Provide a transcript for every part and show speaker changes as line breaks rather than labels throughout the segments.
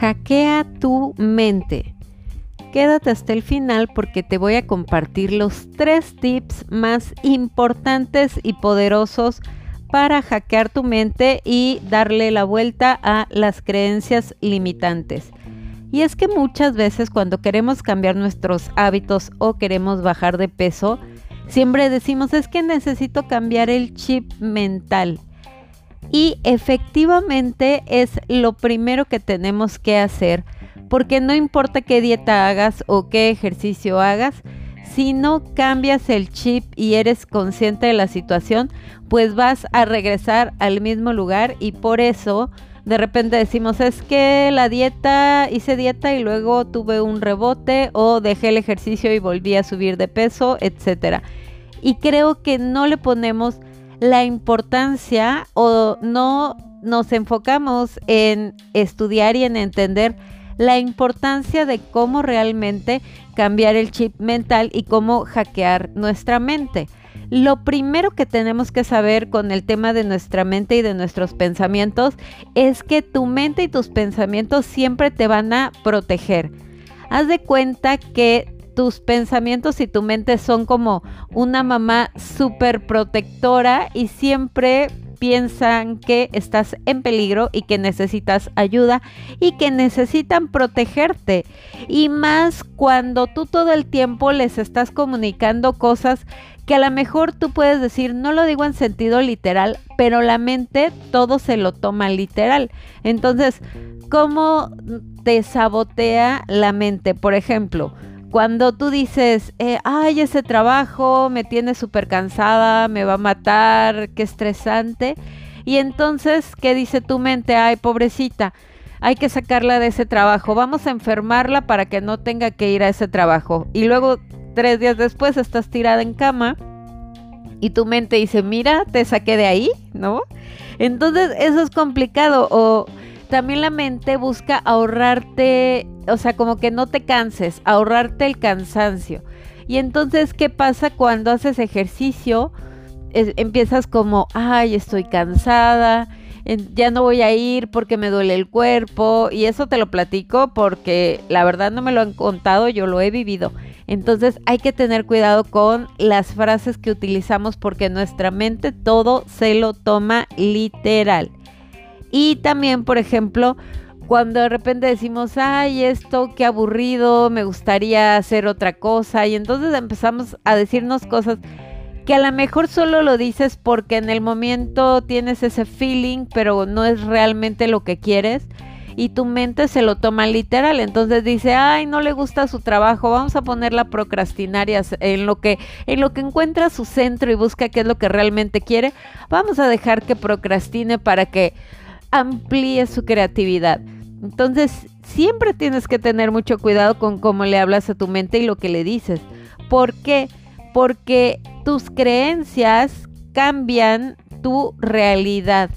Hackea tu mente. Quédate hasta el final porque te voy a compartir los tres tips más importantes y poderosos para hackear tu mente y darle la vuelta a las creencias limitantes. Y es que muchas veces cuando queremos cambiar nuestros hábitos o queremos bajar de peso, siempre decimos es que necesito cambiar el chip mental. Y efectivamente es lo primero que tenemos que hacer, porque no importa qué dieta hagas o qué ejercicio hagas, si no cambias el chip y eres consciente de la situación, pues vas a regresar al mismo lugar y por eso de repente decimos es que la dieta, hice dieta y luego tuve un rebote o dejé el ejercicio y volví a subir de peso, etcétera. Y creo que no le ponemos la importancia o no nos enfocamos en estudiar y en entender la importancia de cómo realmente cambiar el chip mental y cómo hackear nuestra mente. Lo primero que tenemos que saber con el tema de nuestra mente y de nuestros pensamientos es que tu mente y tus pensamientos siempre te van a proteger. Haz de cuenta que tus pensamientos y tu mente son como una mamá súper protectora y siempre piensan que estás en peligro y que necesitas ayuda y que necesitan protegerte. Y más cuando tú todo el tiempo les estás comunicando cosas que a lo mejor tú puedes decir, no lo digo en sentido literal, pero la mente todo se lo toma literal. Entonces, ¿cómo te sabotea la mente? Por ejemplo, cuando tú dices, eh, ay, ese trabajo me tiene súper cansada, me va a matar, qué estresante. Y entonces, ¿qué dice tu mente? Ay, pobrecita, hay que sacarla de ese trabajo, vamos a enfermarla para que no tenga que ir a ese trabajo. Y luego, tres días después, estás tirada en cama y tu mente dice, mira, te saqué de ahí, ¿no? Entonces, eso es complicado. O también la mente busca ahorrarte, o sea, como que no te canses, ahorrarte el cansancio. Y entonces, ¿qué pasa cuando haces ejercicio? empiezas como, ay, estoy cansada, ya no voy a ir porque me duele el cuerpo. Y eso te lo platico porque la verdad no me lo han contado, yo lo he vivido. Entonces hay que tener cuidado con las frases que utilizamos porque nuestra mente todo se lo toma literal. Y también, por ejemplo, cuando de repente decimos, ay, esto, qué aburrido, me gustaría hacer otra cosa, y entonces empezamos a decirnos cosas que a lo mejor solo lo dices porque en el momento tienes ese feeling, pero no es realmente lo que quieres. Y tu mente se lo toma literal, entonces dice, ay, no le gusta su trabajo, vamos a ponerla a en lo que, en lo que encuentra su centro y busca qué es lo que realmente quiere, vamos a dejar que procrastine para que amplíe su creatividad. Entonces, siempre tienes que tener mucho cuidado con cómo le hablas a tu mente y lo que le dices. ¿Por qué? Porque tus creencias cambian tu realidad.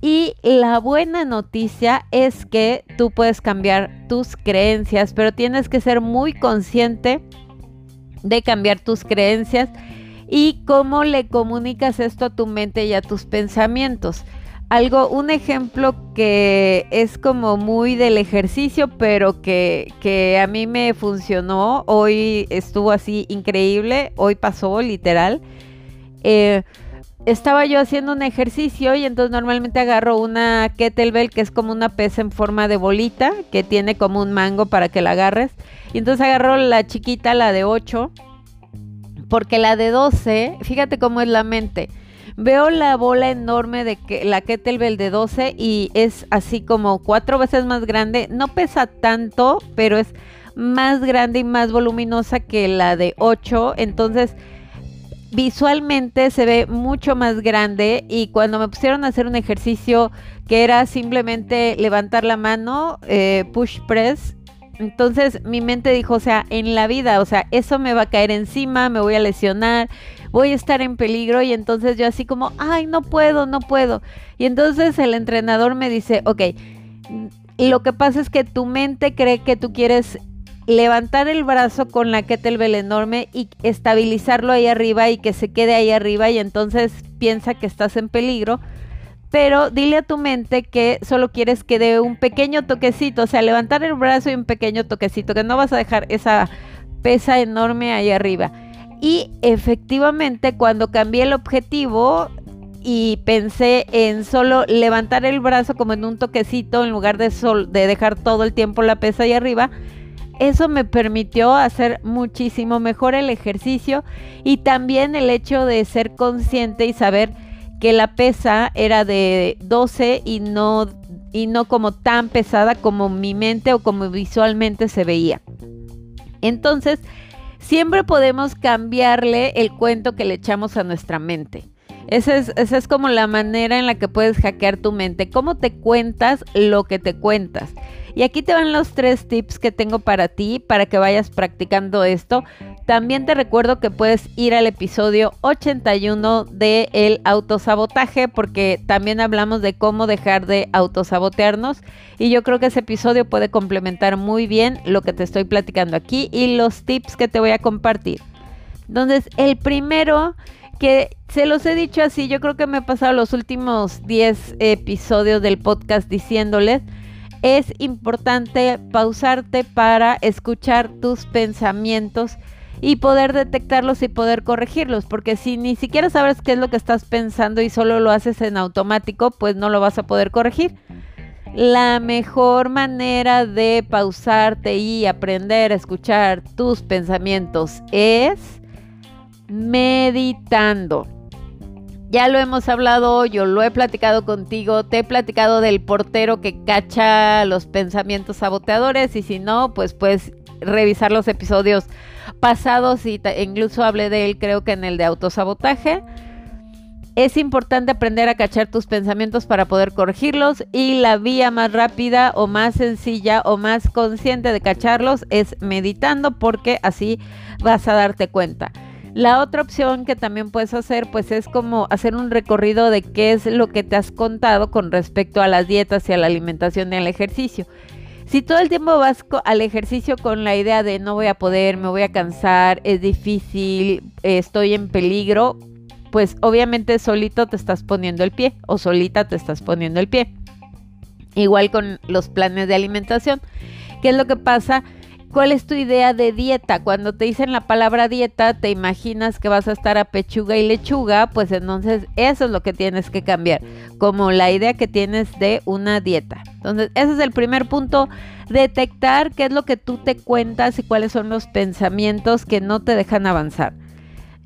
Y la buena noticia es que tú puedes cambiar tus creencias, pero tienes que ser muy consciente de cambiar tus creencias y cómo le comunicas esto a tu mente y a tus pensamientos algo, un ejemplo que es como muy del ejercicio, pero que, que, a mí me funcionó. Hoy estuvo así increíble, hoy pasó literal. Eh, estaba yo haciendo un ejercicio y entonces normalmente agarro una kettlebell que es como una pesa en forma de bolita, que tiene como un mango para que la agarres. Y entonces agarro la chiquita, la de 8, porque la de 12, fíjate cómo es la mente Veo la bola enorme de que la kettlebell de 12 y es así como cuatro veces más grande. No pesa tanto, pero es más grande y más voluminosa que la de 8. Entonces, visualmente se ve mucho más grande y cuando me pusieron a hacer un ejercicio que era simplemente levantar la mano, eh, push press, entonces mi mente dijo, o sea, en la vida, o sea, eso me va a caer encima, me voy a lesionar, voy a estar en peligro y entonces yo así como, ay, no puedo, no puedo. Y entonces el entrenador me dice, ok, lo que pasa es que tu mente cree que tú quieres levantar el brazo con la kettlebell enorme y estabilizarlo ahí arriba y que se quede ahí arriba y entonces piensa que estás en peligro. pero dile a tu mente que solo quieres que dé un pequeño toquecito, o sea, levantar el brazo y un pequeño toquecito, que no vas a dejar esa pesa enorme ahí arriba. Y efectivamente, cuando cambié el objetivo y pensé en solo levantar el brazo como en un toquecito en lugar de, sol, de dejar todo el tiempo la pesa ahí arriba, eso me permitió hacer muchísimo mejor el ejercicio y también el hecho de ser consciente y saber que la pesa era de 12 y no, y no como tan pesada como mi mente o como visualmente se veía. Entonces, siempre podemos cambiarle el cuento que le echamos a nuestra mente. Esa es, esa es, como la manera en la que puedes hackear tu mente. ¿Cómo te cuentas lo que te cuentas? Y aquí te van los tres tips que tengo para ti para que vayas practicando esto. También te recuerdo que puedes ir al episodio 81 de el autosabotaje porque también hablamos de cómo dejar de autosabotearnos y yo creo que ese episodio puede complementar muy bien lo que te estoy platicando aquí y los tips que te voy a compartir. Entonces, el primero que se los he dicho así, yo creo que me he pasado los últimos 10 episodios del podcast diciéndoles es importante pausarte para escuchar tus pensamientos y poder detectarlos y poder corregirlos, porque si ni siquiera sabes qué es lo que estás pensando y solo lo haces en automático, pues no lo vas a poder corregir. La mejor manera de pausarte y aprender a escuchar tus pensamientos es meditando. Ya lo hemos hablado, yo lo he platicado contigo, te he platicado del portero que cacha los pensamientos saboteadores y si no, pues puedes revisar los episodios pasados y incluso hablé de él creo que en el de autosabotaje. Es importante aprender a cachar tus pensamientos para poder corregirlos y la vía más rápida o más sencilla o más consciente de cacharlos es meditando porque así vas a darte cuenta. La otra opción que también puedes hacer pues es como hacer un recorrido de qué es lo que te has contado con respecto a las dietas y a la alimentación y al ejercicio. Si todo el tiempo vas al ejercicio con la idea de no voy a poder, me voy a cansar, es difícil, estoy en peligro, pues obviamente solito te estás poniendo el pie o solita te estás poniendo el pie. Igual con los planes de alimentación. ¿Qué es lo que pasa? ¿Cuál es tu idea de dieta? Cuando te dicen la palabra dieta, te imaginas que vas a estar a pechuga y lechuga, pues entonces eso es lo que tienes que cambiar, como la idea que tienes de una dieta. Entonces, ese es el primer punto, detectar qué es lo que tú te cuentas y cuáles son los pensamientos que no te dejan avanzar.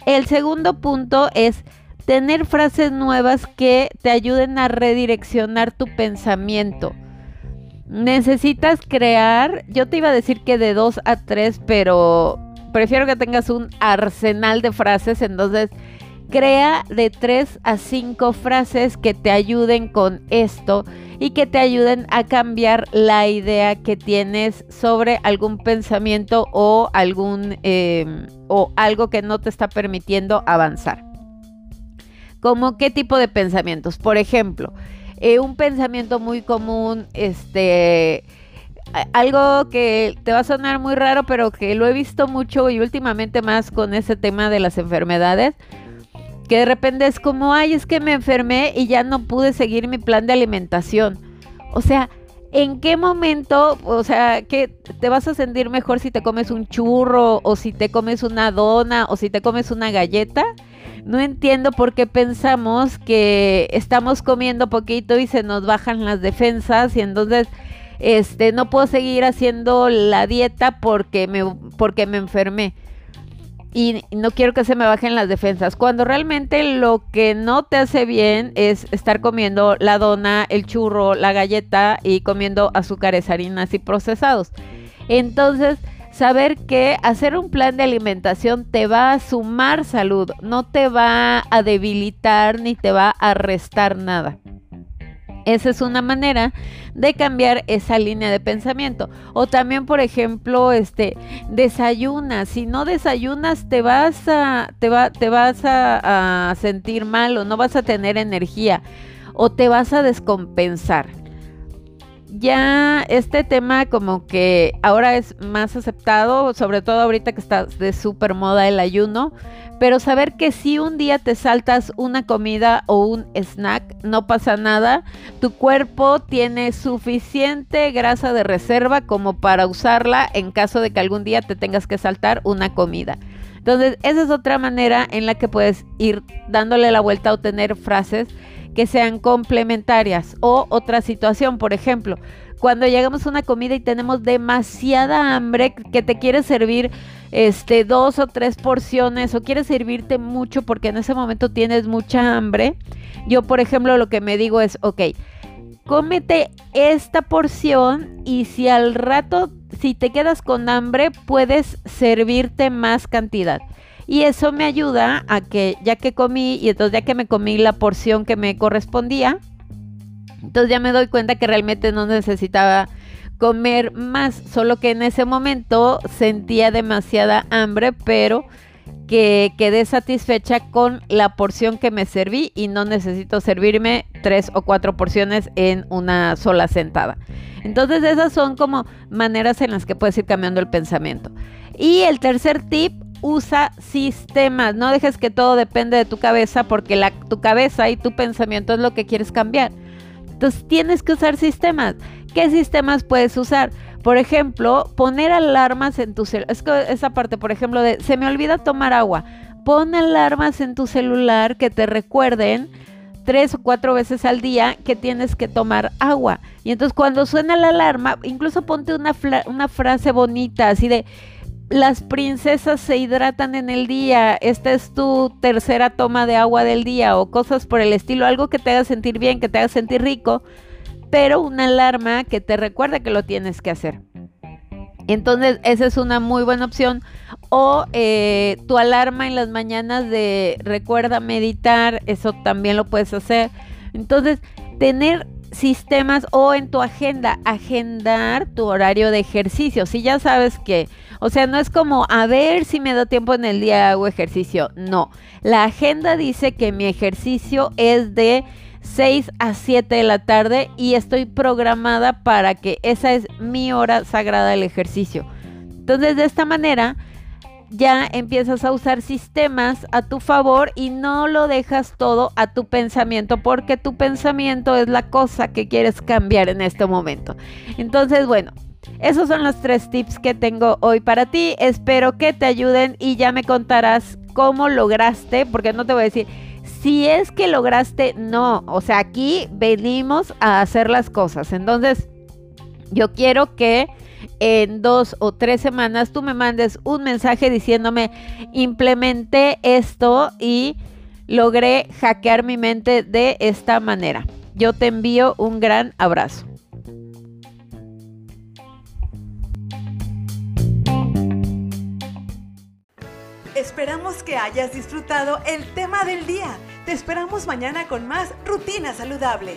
El segundo punto es tener frases nuevas que te ayuden a redireccionar tu pensamiento necesitas crear, yo te iba a decir que de dos a tres, pero prefiero que tengas un arsenal de frases, entonces crea de tres a cinco frases que te ayuden con esto y que te ayuden a cambiar la idea que tienes sobre algún pensamiento o algún em, o algo que no te está permitiendo avanzar. ¿Como qué tipo de pensamientos? Por ejemplo, eh, un pensamiento muy común, este, algo que te va a sonar muy raro, pero que lo he visto mucho y últimamente más con ese tema de las enfermedades, que de repente es como, ay, es que me enfermé y ya no pude seguir mi plan de alimentación. O sea, ¿en qué momento, o sea, que te vas a sentir mejor si te comes un churro o si te comes una dona o si te comes una galleta? No entiendo por qué pensamos que estamos comiendo poquito y se nos bajan las defensas y entonces este no puedo seguir haciendo la dieta porque me porque me enfermé. Y no quiero que se me bajen las defensas. Cuando realmente lo que no te hace bien es estar comiendo la dona, el churro, la galleta y comiendo azúcares, harinas y procesados. Entonces, saber que hacer un plan de alimentación te va a sumar salud, no te va a debilitar ni te va a restar nada. Esa es una manera de cambiar esa línea de pensamiento. O también, por ejemplo, este, desayunas. Si no desayunas, te vas a, te va, te vas a, a sentir mal o no vas a tener energía o te vas a descompensar ya este tema como que ahora es más aceptado, sobre todo ahorita que está de súper moda el ayuno, pero saber que si un día te saltas una comida o un snack, no pasa nada, tu cuerpo tiene suficiente grasa de reserva como para usarla en caso de que algún día te tengas que saltar una comida. Entonces, esa es otra manera en la que puedes ir dándole la vuelta o tener frases que sean complementarias. O otra situación, por ejemplo, cuando llegamos a una comida y tenemos demasiada hambre, que te quieres servir este dos o tres porciones o quieres servirte mucho porque en ese momento tienes mucha hambre. Yo, por ejemplo, lo que me digo es, ok, cómete esta porción y si al rato, si te quedas con hambre, puedes servirte más cantidad. Y eso me ayuda a que ya que comí y entonces ya que me comí la porción que me correspondía, entonces ya me doy cuenta que realmente no necesitaba comer más, solo que en ese momento sentía demasiada hambre, pero que quedé satisfecha con la porción que me serví y no necesito servirme tres o cuatro porciones en una sola sentada. Entonces esas son como maneras en las que puedes ir cambiando el pensamiento. Y el tercer tip usa sistemas. No dejes que todo depende de tu cabeza porque la, tu cabeza y tu pensamiento es lo que quieres cambiar. Entonces tienes que usar sistemas. ¿Qué sistemas puedes usar? Por ejemplo, poner alarmas en tu celular. Es que esa parte, por ejemplo, de se me olvida tomar agua. Pon alarmas en tu celular que te recuerden tres o cuatro veces al día que tienes que tomar agua. Y entonces cuando suena la alarma, incluso ponte una, una frase bonita, así de, las princesas se hidratan en el día, esta es tu tercera toma de agua del día o cosas por el estilo, algo que te haga sentir bien, que te haga sentir rico, pero una alarma que te recuerda que lo tienes que hacer. Entonces, esa es una muy buena opción. O eh, tu alarma en las mañanas de recuerda meditar, eso también lo puedes hacer. Entonces, tener sistemas o en tu agenda, agendar tu horario de ejercicio. Si ya sabes que, o sea, no es como a ver si me da tiempo en el día hago ejercicio. No, la agenda dice que mi ejercicio es de 6 a 7 de la tarde y estoy programada para que esa es mi hora sagrada del ejercicio. Entonces, de esta manera, ya empiezas a usar sistemas a tu favor y no lo dejas todo a tu pensamiento porque tu pensamiento es la cosa que quieres cambiar en este momento. Entonces, bueno, esos son los tres tips que tengo hoy para ti. Espero que te ayuden y ya me contarás cómo lograste, porque no te voy a decir, si es que lograste, no, o sea, aquí venimos a hacer las cosas. Entonces, yo quiero que en dos o tres semanas tú me mandes un mensaje diciéndome, implementé esto y logré hackear mi mente de esta manera. Yo te envío un gran abrazo.
Esperamos que hayas disfrutado el tema del día. Te esperamos mañana con más Rutina Saludable.